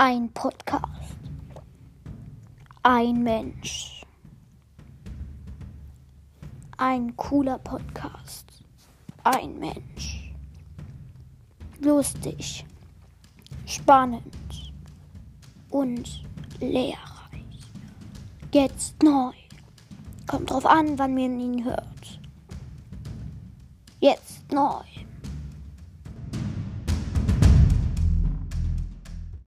Ein Podcast. Ein Mensch. Ein cooler Podcast. Ein Mensch. Lustig. Spannend. Und lehrreich. Jetzt neu. Kommt drauf an, wann man ihn hört. Jetzt neu.